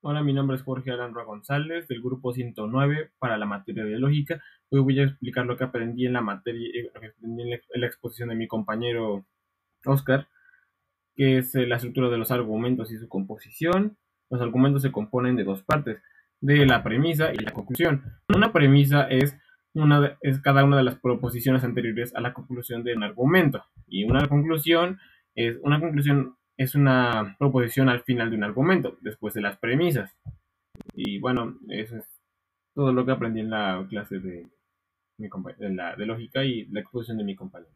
Hola, mi nombre es Jorge Alandra González del grupo 109 para la materia de lógica. Hoy voy a explicar lo que aprendí en la materia, eh, lo que aprendí en la exposición de mi compañero Oscar, que es eh, la estructura de los argumentos y su composición. Los argumentos se componen de dos partes, de la premisa y la conclusión. Una premisa es, una, es cada una de las proposiciones anteriores a la conclusión de un argumento y una conclusión es una conclusión es una proposición al final de un argumento, después de las premisas. Y bueno, eso es todo lo que aprendí en la clase de, mi de, la, de lógica y la exposición de mi compañero.